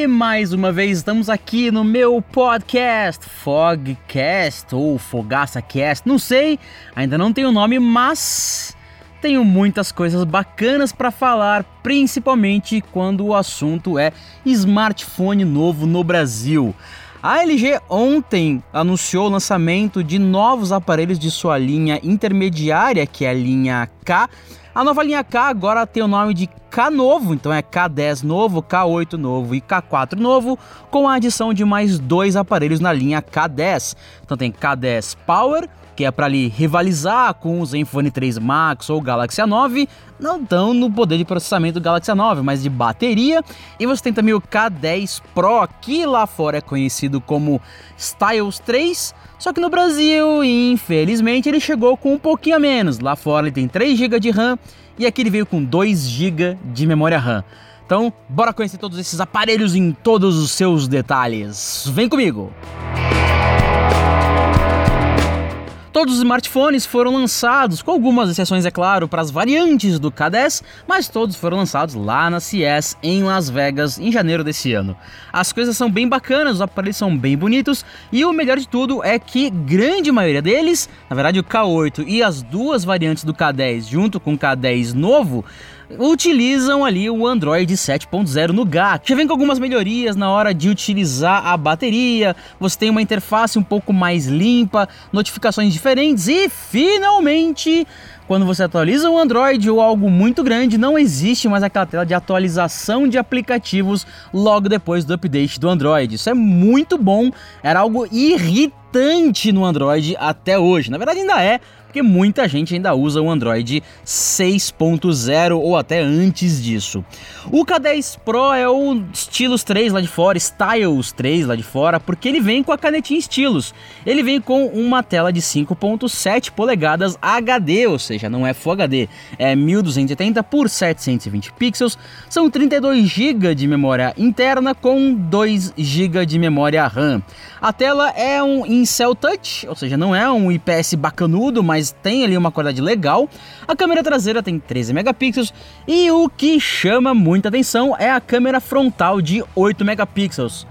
E mais uma vez estamos aqui no meu podcast, Fogcast ou FogaçaCast, não sei, ainda não tem o nome, mas tenho muitas coisas bacanas para falar, principalmente quando o assunto é smartphone novo no Brasil. A LG ontem anunciou o lançamento de novos aparelhos de sua linha intermediária, que é a linha K. A nova linha K agora tem o nome de K novo, então é K10 novo, K8 novo e K4 novo, com a adição de mais dois aparelhos na linha K10. Então tem K10 Power, que é para ali rivalizar com o Zenfone 3 Max ou o Galaxy A9, não tão no poder de processamento do Galaxy A9, mas de bateria. E você tem também o K10 Pro, que lá fora é conhecido como Styles 3, só que no Brasil, infelizmente, ele chegou com um pouquinho a menos. Lá fora ele tem 3 GB de RAM e aqui ele veio com 2 GB de memória RAM. Então, bora conhecer todos esses aparelhos em todos os seus detalhes. Vem comigo! Todos os smartphones foram lançados, com algumas exceções, é claro, para as variantes do K10, mas todos foram lançados lá na CES em Las Vegas em janeiro desse ano. As coisas são bem bacanas, os aparelhos são bem bonitos e o melhor de tudo é que grande maioria deles, na verdade o K8 e as duas variantes do K10 junto com o K10 novo, utilizam ali o Android 7.0 no GAT. Já vem com algumas melhorias na hora de utilizar a bateria, você tem uma interface um pouco mais limpa, notificações diferentes e finalmente quando você atualiza o Android ou algo muito grande, não existe mais aquela tela de atualização de aplicativos logo depois do update do Android. Isso é muito bom, era algo irritante no Android até hoje. Na verdade, ainda é, porque muita gente ainda usa o Android 6.0 ou até antes disso. O K10 Pro é o Stylus 3 lá de fora, Styles 3 lá de fora, porque ele vem com a canetinha Stylus. Ele vem com uma tela de 5.7 polegadas HD, ou seja, não é Full HD, é 1280 por 720 pixels, são 32 GB de memória interna com 2 GB de memória RAM. A tela é um Incel Touch, ou seja, não é um IPS bacanudo, mas mas tem ali uma qualidade legal. A câmera traseira tem 13 megapixels e o que chama muita atenção é a câmera frontal de 8 megapixels.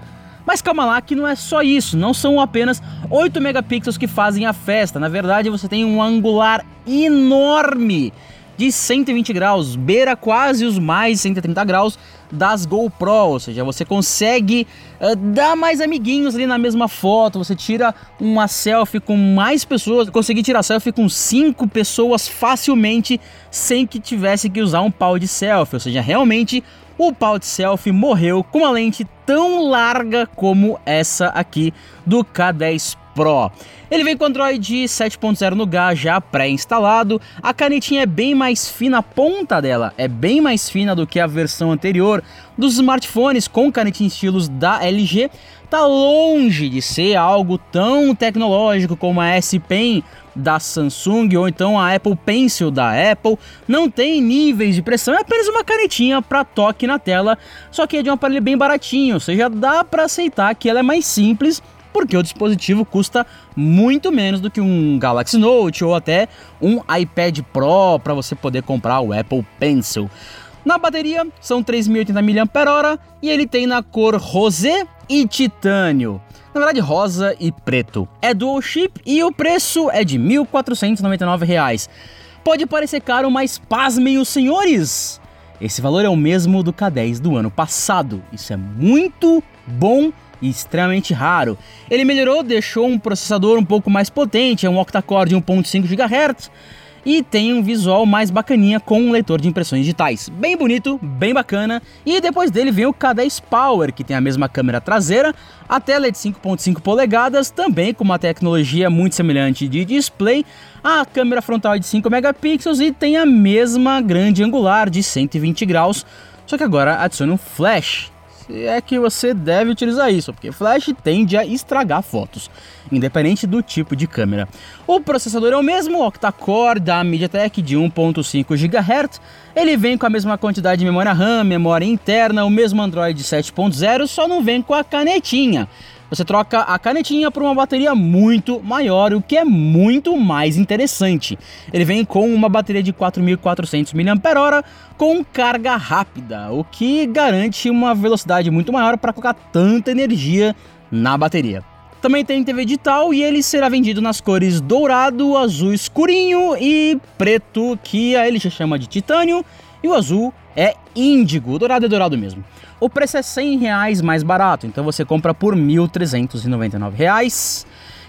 Mas calma lá que não é só isso, não são apenas 8 megapixels que fazem a festa. Na verdade, você tem um angular enorme de 120 graus, beira quase os mais 130 graus das GoPro, ou seja, você consegue uh, dar mais amiguinhos ali na mesma foto, você tira uma selfie com mais pessoas, conseguir tirar selfie com cinco pessoas facilmente sem que tivesse que usar um pau de selfie, ou seja, realmente o pau de selfie morreu com uma lente tão larga como essa aqui do K10 Pro. Ele vem com Android 7.0 no GA já pré-instalado. A canetinha é bem mais fina, a ponta dela é bem mais fina do que a versão anterior dos smartphones com canetinha estilos da LG. Tá longe de ser algo tão tecnológico como a S Pen da Samsung ou então a Apple Pencil da Apple. Não tem níveis de pressão, é apenas uma canetinha para toque na tela, só que é de um aparelho bem baratinho, ou seja, dá para aceitar que ela é mais simples porque o dispositivo custa muito menos do que um Galaxy Note ou até um iPad Pro para você poder comprar o Apple Pencil. Na bateria são 3.080 mAh e ele tem na cor rosé e titânio. Na verdade, rosa e preto. É dual chip e o preço é de R$ 1.499. Pode parecer caro, mas pasmem os senhores! Esse valor é o mesmo do K10 do ano passado. Isso é muito bom e extremamente raro. Ele melhorou, deixou um processador um pouco mais potente, é um octa-core de 1.5 GHz e tem um visual mais bacaninha com um leitor de impressões digitais. Bem bonito, bem bacana. E depois dele vem o K10 Power, que tem a mesma câmera traseira, a tela é de 5.5 polegadas, também com uma tecnologia muito semelhante de display, a câmera frontal é de 5 megapixels e tem a mesma grande angular de 120 graus, só que agora adiciona um flash é que você deve utilizar isso, porque flash tende a estragar fotos, independente do tipo de câmera. O processador é o mesmo, octa-core da MediaTek de 1.5 GHz. Ele vem com a mesma quantidade de memória RAM, memória interna, o mesmo Android 7.0, só não vem com a canetinha. Você troca a canetinha por uma bateria muito maior, o que é muito mais interessante. Ele vem com uma bateria de 4.400 mAh com carga rápida, o que garante uma velocidade muito maior para colocar tanta energia na bateria. Também tem TV digital e ele será vendido nas cores dourado, azul escurinho e preto, que a LG chama de titânio, e o azul é índigo, dourado é dourado mesmo. O preço é 100 reais mais barato, então você compra por 1.399 reais.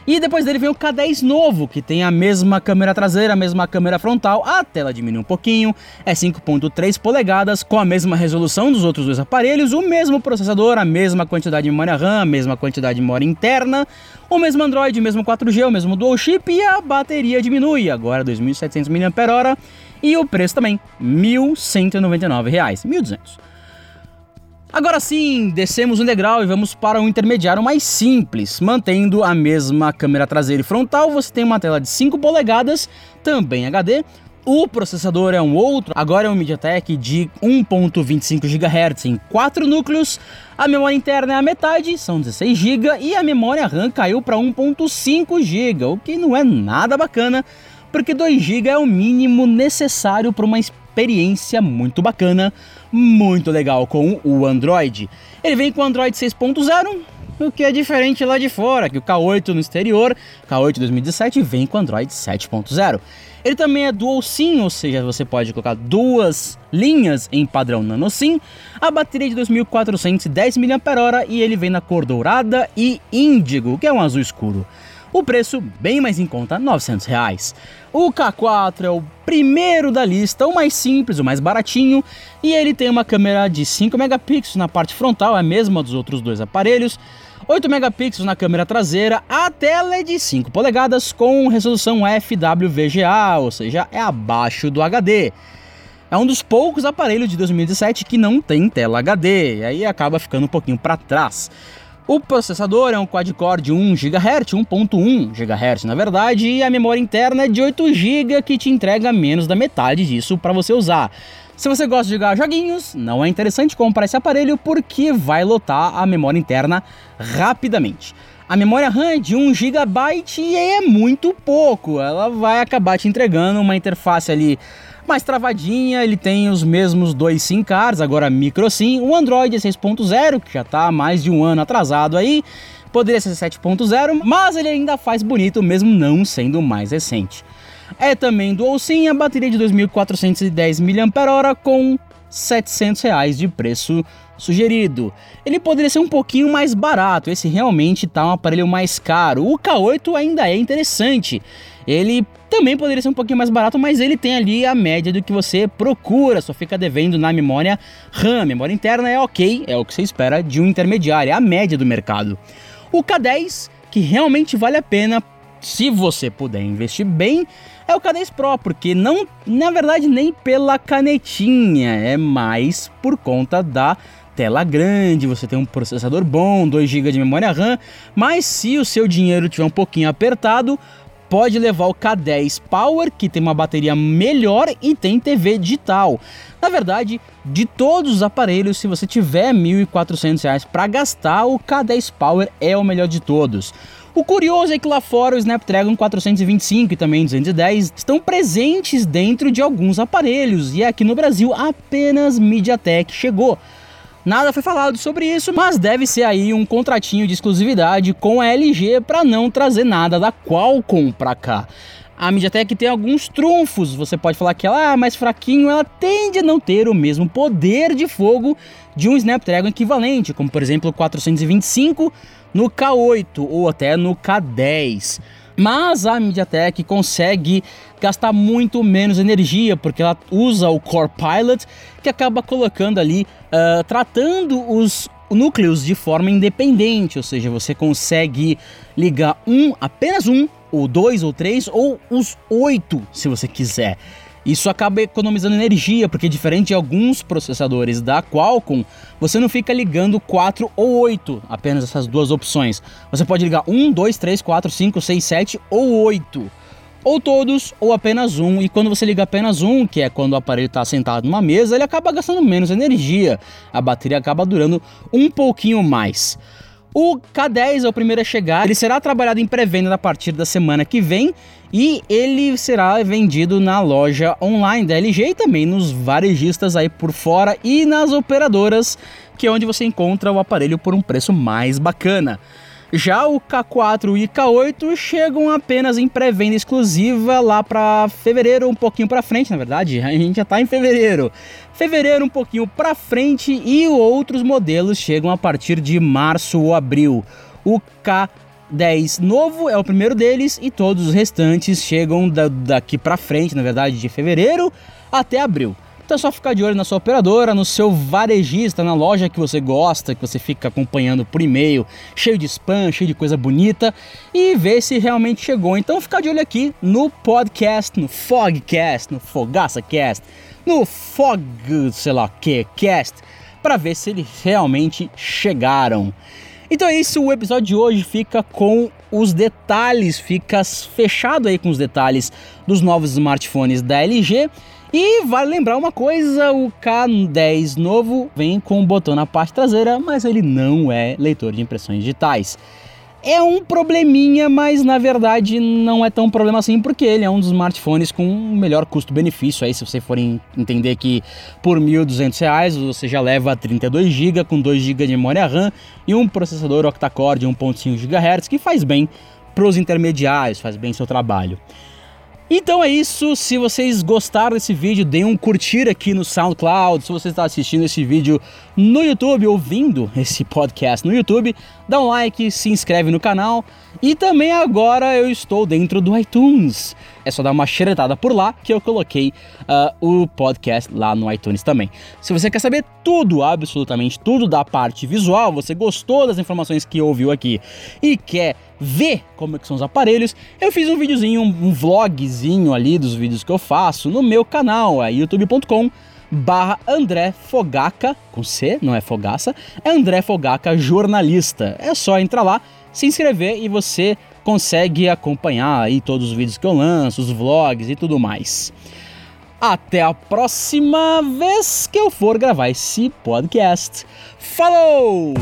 E depois dele vem o K10 novo, que tem a mesma câmera traseira, a mesma câmera frontal, a tela diminui um pouquinho, é 5.3 polegadas, com a mesma resolução dos outros dois aparelhos, o mesmo processador, a mesma quantidade de memória RAM, a mesma quantidade de memória interna, o mesmo Android, o mesmo 4G, o mesmo Dual Chip e a bateria diminui, agora 2.700 mAh, e o preço também, R$ 1.199, R$ 1.200. Agora sim, descemos um degrau e vamos para um intermediário mais simples. Mantendo a mesma câmera traseira e frontal, você tem uma tela de 5 polegadas, também HD. O processador é um outro, agora é um MediaTek de 1.25 GHz em 4 núcleos. A memória interna é a metade, são 16 GB, e a memória RAM caiu para 1.5 GB, o que não é nada bacana, porque 2 GB é o mínimo necessário para uma experiência muito bacana, muito legal com o Android. Ele vem com o Android 6.0, o que é diferente lá de fora, que o K8 no exterior, K8 2017 vem com Android 7.0. Ele também é Dual SIM, ou seja, você pode colocar duas linhas em padrão Nano SIM. A bateria é de 2410 mAh e ele vem na cor dourada e índigo, que é um azul escuro. O preço bem mais em conta, 900 reais. O K4 é o primeiro da lista, o mais simples, o mais baratinho, e ele tem uma câmera de 5 megapixels na parte frontal, é a mesma dos outros dois aparelhos, 8 megapixels na câmera traseira, a tela é de 5 polegadas com resolução FWVGA, ou seja, é abaixo do HD. É um dos poucos aparelhos de 2017 que não tem tela HD, e aí acaba ficando um pouquinho para trás. O processador é um quad-core de 1 GHz, 1.1 GHz na verdade, e a memória interna é de 8 GB que te entrega menos da metade disso para você usar. Se você gosta de jogar joguinhos, não é interessante comprar esse aparelho porque vai lotar a memória interna rapidamente. A memória RAM é de 1 GB é muito pouco, ela vai acabar te entregando uma interface ali mais travadinha, ele tem os mesmos dois SIM cards, agora micro SIM, o Android é 6.0, que já está mais de um ano atrasado aí, poderia ser 7.0, mas ele ainda faz bonito mesmo não sendo mais recente. É também Dual SIM, a bateria de 2.410 mAh com 700 reais de preço sugerido. Ele poderia ser um pouquinho mais barato, esse realmente está um aparelho mais caro. O K8 ainda é interessante. Ele também poderia ser um pouquinho mais barato, mas ele tem ali a média do que você procura, só fica devendo na memória RAM. Memória interna é ok, é o que você espera de um intermediário, é a média do mercado. O K10, que realmente vale a pena se você puder investir bem, é o K10 Pro, porque não, na verdade, nem pela canetinha, é mais por conta da tela grande, você tem um processador bom, 2 GB de memória RAM, mas se o seu dinheiro tiver um pouquinho apertado, pode levar o K10 Power, que tem uma bateria melhor e tem TV digital. Na verdade, de todos os aparelhos, se você tiver R$ 1.400 para gastar, o K10 Power é o melhor de todos. O curioso é que lá fora o Snapdragon 425 e também 210 estão presentes dentro de alguns aparelhos e aqui no Brasil apenas MediaTek chegou. Nada foi falado sobre isso, mas deve ser aí um contratinho de exclusividade com a LG para não trazer nada da Qualcomm para cá. A MediaTek tem alguns trunfos, você pode falar que ela é mais fraquinho, ela tende a não ter o mesmo poder de fogo de um Snapdragon equivalente, como por exemplo o 425 no K8 ou até no K10. Mas a MediaTek consegue gastar muito menos energia porque ela usa o Core Pilot que acaba colocando ali, uh, tratando os núcleos de forma independente, ou seja, você consegue ligar um, apenas um, ou dois ou três, ou os oito, se você quiser. Isso acaba economizando energia, porque diferente de alguns processadores da Qualcomm, você não fica ligando 4 ou 8, apenas essas duas opções. Você pode ligar 1, 2, 3, 4, 5, 6, 7 ou 8. Ou todos, ou apenas um. E quando você liga apenas um, que é quando o aparelho está sentado numa mesa, ele acaba gastando menos energia. A bateria acaba durando um pouquinho mais. O K10 é o primeiro a chegar, ele será trabalhado em pré-venda a partir da semana que vem e ele será vendido na loja online da LG e também nos varejistas aí por fora e nas operadoras, que é onde você encontra o aparelho por um preço mais bacana. Já o K4 e K8 chegam apenas em pré-venda exclusiva lá para fevereiro, um pouquinho para frente, na verdade, a gente já está em fevereiro. Fevereiro um pouquinho para frente e outros modelos chegam a partir de março ou abril. O K10 novo é o primeiro deles e todos os restantes chegam da, daqui para frente, na verdade, de fevereiro até abril. Então é só ficar de olho na sua operadora, no seu varejista, na loja que você gosta, que você fica acompanhando por e-mail, cheio de spam, cheio de coisa bonita, e ver se realmente chegou. Então ficar de olho aqui no podcast, no Fogcast, no FogaçaCast, no Fog, sei lá que, cast, para ver se eles realmente chegaram. Então é isso, o episódio de hoje fica com os detalhes, fica fechado aí com os detalhes dos novos smartphones da LG. E vale lembrar uma coisa, o K10 novo vem com um botão na parte traseira, mas ele não é leitor de impressões digitais. É um probleminha, mas na verdade não é tão problema assim, porque ele é um dos smartphones com melhor custo-benefício. Aí, se você for entender que por R$ 1.200 você já leva 32 GB com 2 GB de memória RAM e um processador octa-core de 1.5 GHz, que faz bem para os intermediários, faz bem seu trabalho. Então é isso, se vocês gostaram desse vídeo, deem um curtir aqui no SoundCloud, se você está assistindo esse vídeo no YouTube, ouvindo esse podcast no YouTube, dá um like, se inscreve no canal e também agora eu estou dentro do iTunes. É só dar uma xeretada por lá que eu coloquei uh, o podcast lá no iTunes também. Se você quer saber tudo, absolutamente tudo da parte visual, você gostou das informações que ouviu aqui e quer ver como é que são os aparelhos, eu fiz um videozinho, um vlogzinho ali dos vídeos que eu faço no meu canal, é youtube.com barra André Fogaca, com C, não é Fogaça, é André Fogaca Jornalista. É só entrar lá, se inscrever e você consegue acompanhar aí todos os vídeos que eu lanço, os vlogs e tudo mais. Até a próxima vez que eu for gravar esse podcast. Falou!